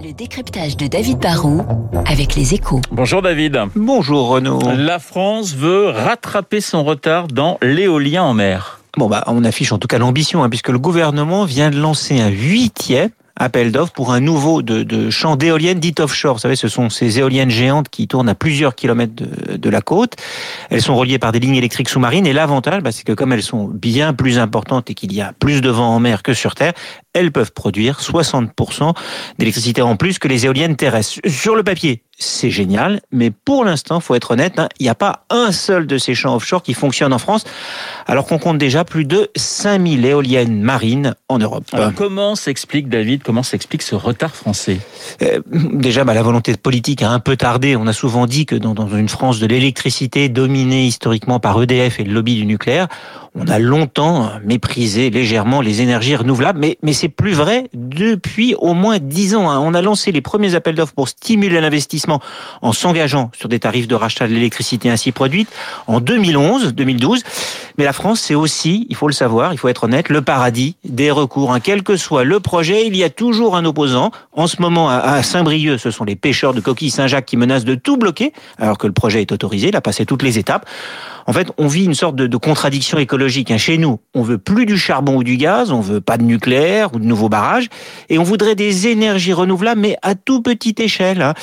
Le décryptage de David Barrault avec les échos. Bonjour David. Bonjour Renaud. La France veut rattraper son retard dans l'éolien en mer. Bon bah on affiche en tout cas l'ambition hein, puisque le gouvernement vient de lancer un huitième appel d'offres pour un nouveau de, de champ d'éoliennes dites offshore. Vous savez, ce sont ces éoliennes géantes qui tournent à plusieurs kilomètres de, de la côte. Elles sont reliées par des lignes électriques sous-marines et l'avantage, bah, c'est que comme elles sont bien plus importantes et qu'il y a plus de vent en mer que sur Terre, elles peuvent produire 60% d'électricité en plus que les éoliennes terrestres. Sur le papier, c'est génial, mais pour l'instant, faut être honnête, hein, il n'y a pas un seul de ces champs offshore qui fonctionne en France, alors qu'on compte déjà plus de 5000 éoliennes marines en Europe. Alors, comment s'explique, David, comment s'explique ce retard français? Euh, Déjà, bah, la volonté politique a un peu tardé. On a souvent dit que dans, dans une France de l'électricité dominée historiquement par EDF et le lobby du nucléaire, on a longtemps méprisé légèrement les énergies renouvelables, mais, mais c'est plus vrai depuis au moins dix ans. Hein. On a lancé les premiers appels d'offres pour stimuler l'investissement en s'engageant sur des tarifs de rachat de l'électricité ainsi produite en 2011, 2012. Mais la France, c'est aussi, il faut le savoir, il faut être honnête, le paradis des recours. Hein. Quel que soit le projet, il y a toujours un opposant. En ce moment, à Saint-Brieuc, ce sont les pêcheurs de coquilles Saint-Jacques qui menacent de tout bloquer, alors que le projet est autorisé, il a passé toutes les étapes. En fait, on vit une sorte de, contradiction écologique. Hein. Chez nous, on veut plus du charbon ou du gaz, on veut pas de nucléaire ou de nouveaux barrages, et on voudrait des énergies renouvelables, mais à tout petite échelle. Hein.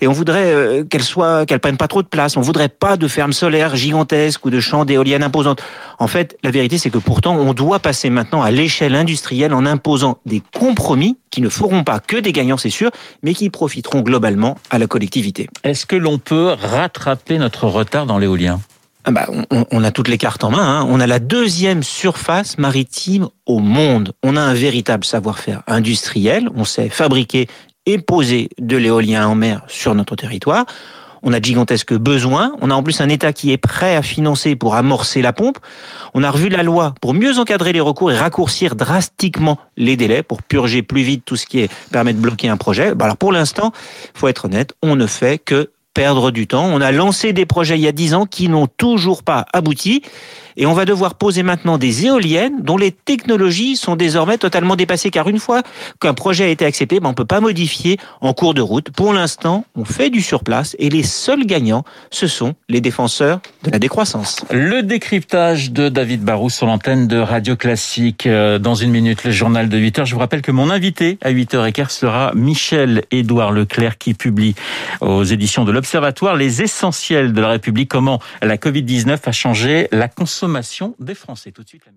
Et on voudrait euh, qu'elles soient, qu'elles prennent pas trop de place. On voudrait pas de fermes solaires gigantesques ou de champs d'éoliennes imposantes. En fait, la vérité, c'est que pourtant, on doit passer maintenant à l'échelle industrielle en imposant des compromis qui ne feront pas que des gagnants, c'est sûr, mais qui profiteront globalement à la collectivité. Est-ce que l'on peut rattraper notre retard dans l'éolien? Ah bah, on, on, a toutes les cartes en main. Hein. On a la deuxième surface maritime au monde. On a un véritable savoir-faire industriel. On sait fabriquer et poser de l'éolien en mer sur notre territoire. On a de gigantesques besoins. On a en plus un État qui est prêt à financer pour amorcer la pompe. On a revu la loi pour mieux encadrer les recours et raccourcir drastiquement les délais pour purger plus vite tout ce qui permet de bloquer un projet. Bah alors pour l'instant, faut être honnête, on ne fait que perdre du temps. On a lancé des projets il y a dix ans qui n'ont toujours pas abouti. Et on va devoir poser maintenant des éoliennes dont les technologies sont désormais totalement dépassées. Car une fois qu'un projet a été accepté, ben on ne peut pas modifier en cours de route. Pour l'instant, on fait du surplace et les seuls gagnants, ce sont les défenseurs de la décroissance. Le décryptage de David Barou sur l'antenne de Radio Classique. Euh, dans une minute, le journal de 8 heures. Je vous rappelle que mon invité à 8h15 sera Michel-Édouard Leclerc qui publie aux éditions de l'Observatoire les essentiels de la République, comment la Covid-19 a changé la consommation des Français. Tout de suite, la